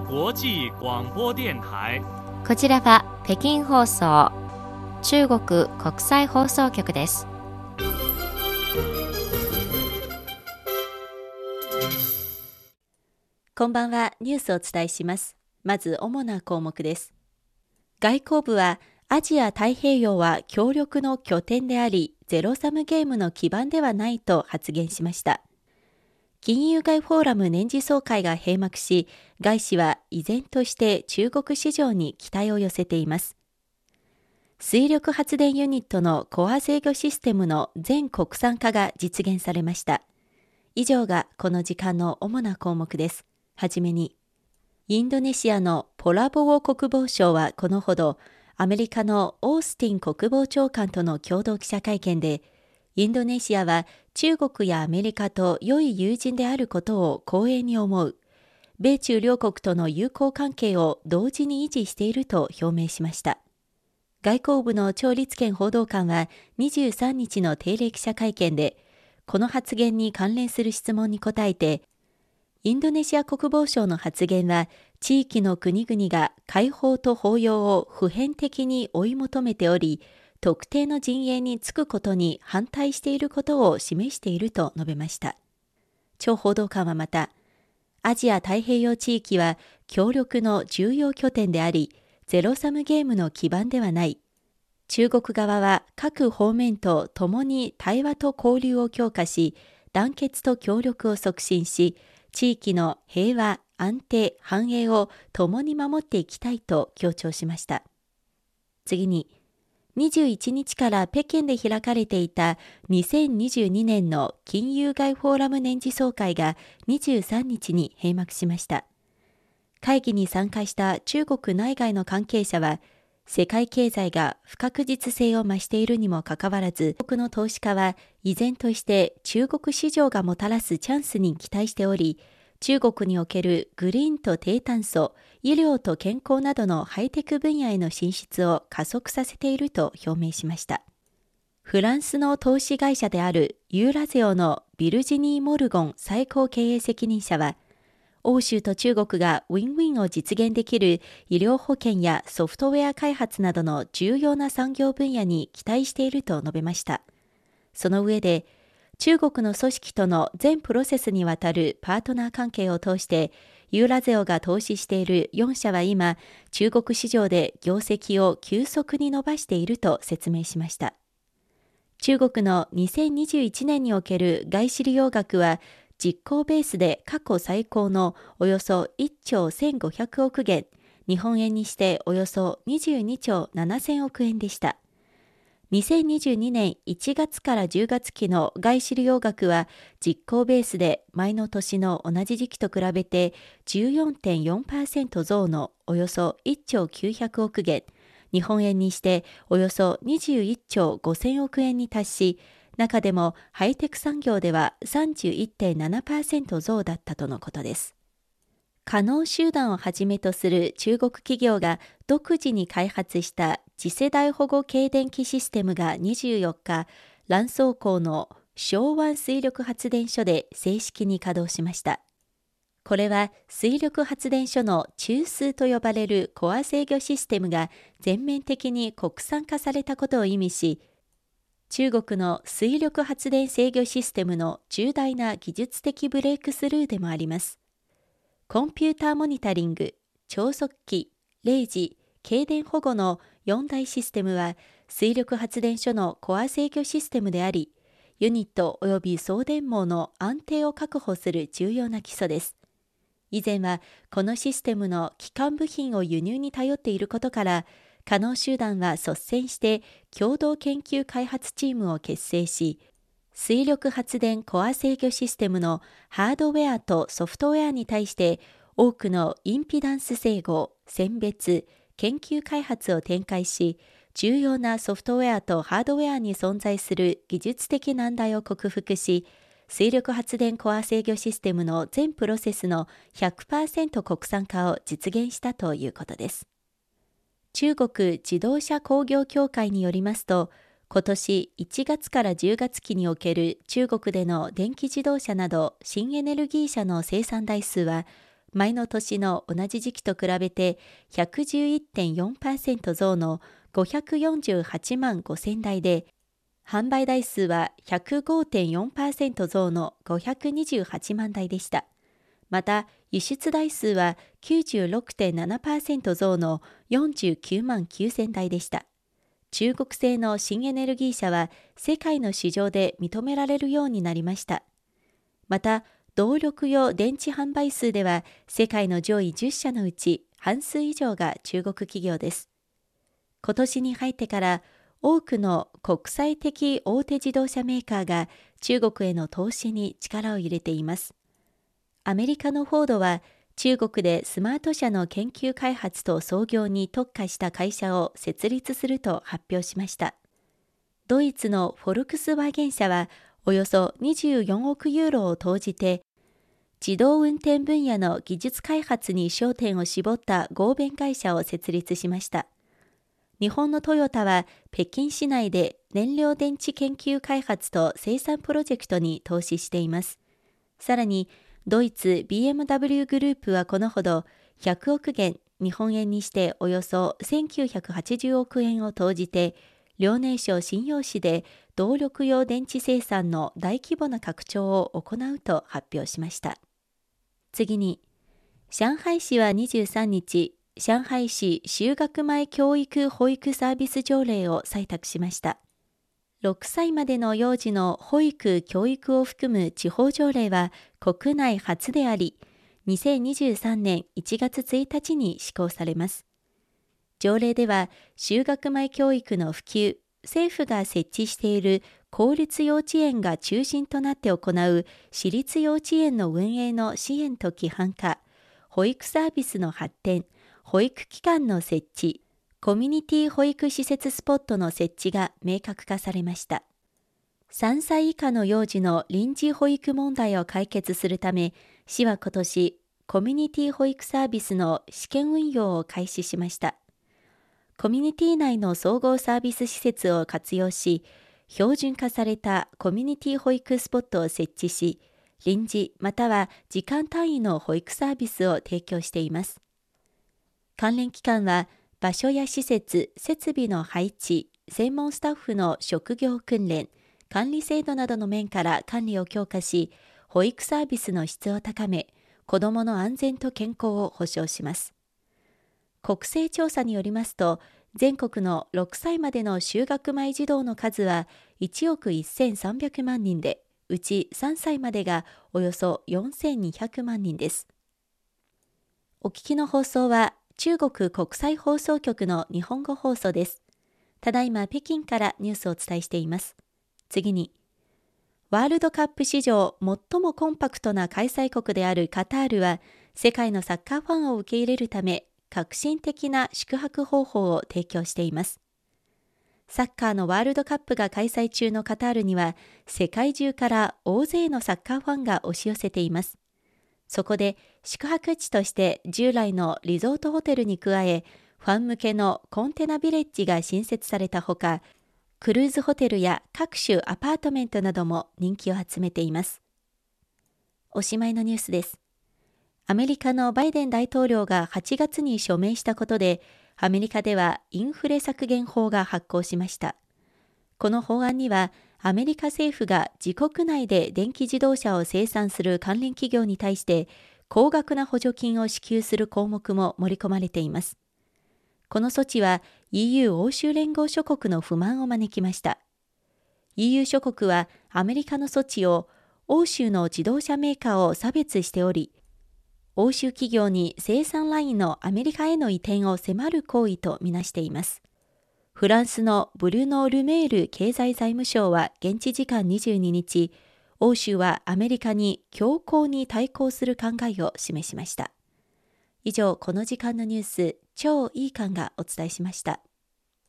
際广播電台。こちらは北京放送中国国際放送局です。こんばんは、ニュースをお伝えします。まず主な項目です。外交部は、アジア太平洋は協力の拠点であり、ゼロサムゲームの基盤ではないと発言しました。金融街フォーラム年次総会が閉幕し、外資は依然として中国市場に期待を寄せています。水力発電ユニットのコア制御システムの全国産化が実現されました。以上がこの時間の主な項目です。はじめに、インドネシアのポラボオ国防相はこのほど、アメリカのオースティン国防長官との共同記者会見で、インドネシアは中国やアメリカと良い友人であることを光栄に思う。米中両国との友好関係を同時に維持していると表明しました。外交部の趙立堅報道官は23日の定例記者会見で、この発言に関連する質問に答えて、インドネシア国防省の発言は、地域の国々が解放と包容を普遍的に追い求めており、特定の陣営につくことに反対していることを示していると述べました。張報道官はまた、アジア太平洋地域は協力の重要拠点であり、ゼロサムゲームの基盤ではない。中国側は各方面と共に対話と交流を強化し、団結と協力を促進し、地域の平和、安定、繁栄を共に守っていきたいと強調しました。次に、21日から北京で開かれていた2022年の金融街フォーラム年次総会が23日に閉幕しました。会議に参加した中国内外の関係者は、世界経済が不確実性を増しているにもかかわらず、国の投資家は依然として中国市場がもたらすチャンスに期待しており、中国におけるグリーンと低炭素、医療と健康などのハイテク分野への進出を加速させていると表明しました。フランスの投資会社であるユーラゼオのビルジニー・モルゴン最高経営責任者は、欧州と中国がウィンウィンを実現できる医療保険やソフトウェア開発などの重要な産業分野に期待していると述べました。その上で、中国の組織との全プロセスにわたるパートナー関係を通して、ユーラゼオが投資している4社は今、中国市場で業績を急速に伸ばしていると説明しました。中国の2021年における外資利用額は、実行ベースで過去最高のおよそ1兆1500億元、日本円にしておよそ22兆7000億円でした。2022年1月から10月期の外資利用額は実行ベースで前の年の同じ時期と比べて14.4%増のおよそ1兆900億元、日本円にしておよそ21兆5000億円に達し、中でもハイテク産業では31.7%増だったとのことです。可能集団をはじめとする中国企業が独自に開発した次世代保護軽電気システムが24日、蘭倉港の昭湾水力発電所で正式に稼働しました。これは水力発電所の中枢と呼ばれるコア制御システムが全面的に国産化されたことを意味し、中国の水力発電制御システムの重大な技術的ブレイクスルーでもあります。コンピューターモニタリング、超速機、0時、軽電保護の4大システムは水力発電所のコア制御システムであり、ユニット及び送電網の安定を確保する重要な基礎です。以前はこのシステムの基幹部品を輸入に頼っていることから、可能集団は率先して共同研究開発チームを結成し、水力発電コア制御システムのハードウェアとソフトウェアに対して多くのインピダンス整合、選別、研究開発を展開し、重要なソフトウェアとハードウェアに存在する技術的難題を克服し、水力発電コア制御システムの全プロセスの100%国産化を実現したということです。中国自動車工業協会によりますと、今年1月から10月期における中国での電気自動車など新エネルギー車の生産台数は前の年の同じ時期と比べて111.4%増の548万5000台で、販売台数は105.4%増の528万台でした。また、輸出台数は96.7%増の49万9000台でした。中国製の新エネルギー車は世界の市場で認められるようになりました。また、動力用電池販売数では世界の上位10社のうち半数以上が中国企業です。今年に入ってから多くの国際的大手自動車メーカーが中国への投資に力を入れています。アメリカのフォードは中国でスマート車の研究開発と創業に特化した会社を設立すると発表しました。ドイツのフォルクスワーゲン社はおよそ24億ユーロを投じて自動運転分野の技術開発に焦点を絞った合弁会社を設立しました。日本のトヨタは北京市内で燃料電池研究開発と生産プロジェクトに投資しています。さらに、ドイツ BMW グループはこのほど100億元、日本円にしておよそ1980億円を投じて、遼寧省信用市で動力用電池生産の大規模な拡張を行うと発表しました。次に、上海市は23日、上海市就学前教育保育サービス条例を採択しました。6歳までの幼児の保育・教育を含む地方条例は国内初であり、2023年1月1日に施行されます。条例では、就学前教育の普及、政府が設置している公立幼稚園が中心となって行う私立幼稚園の運営の支援と規範化、保育サービスの発展、保育機関の設置、コミュニティ保育施設スポットの設置が明確化されました。3歳以下の幼児の臨時保育問題を解決するため、市は今年、コミュニティ保育サービスの試験運用を開始しました。コミュニティ内の総合サービス施設を活用し、標準化されたコミュニティ保育スポットを設置し、臨時または時間単位の保育サービスを提供しています。関連機関は場所や施設、設備の配置、専門スタッフの職業訓練、管理制度などの面から管理を強化し、保育サービスの質を高め、子どもの安全と健康を保障します。国勢調査によりますと、全国の6歳までの就学前児童の数は1億1300万人で、うち3歳までがおよそ4200万人です。お聞きの放送は中国国際放送局の日本語放送です。ただいま北京からニュースをお伝えしています。次に、ワールドカップ史上最もコンパクトな開催国であるカタールは、世界のサッカーファンを受け入れるため、革新的な宿泊方法を提供しています。サッカーのワールドカップが開催中のカタールには、世界中から大勢のサッカーファンが押し寄せています。そこで宿泊地として従来のリゾートホテルに加え、ファン向けのコンテナビレッジが新設されたほか、クルーズホテルや各種アパートメントなども人気を集めています。おしまいのニュースです。アメリカのバイデン大統領が8月に署名したことで、アメリカではインフレ削減法が発行しました。この法案には、アメリカ政府が自国内で電気自動車を生産する関連企業に対して高額な補助金を支給する項目も盛り込まれています。この措置は EU 欧州連合諸国の不満を招きました。EU 諸国はアメリカの措置を欧州の自動車メーカーを差別しており、欧州企業に生産ラインのアメリカへの移転を迫る行為とみなしています。フランスのブルノ・ルメール経済財務省は現地時間22日、欧州はアメリカに強硬に対抗する考えを示しました。以上、この時間のニュース、超いい感がお伝えしました。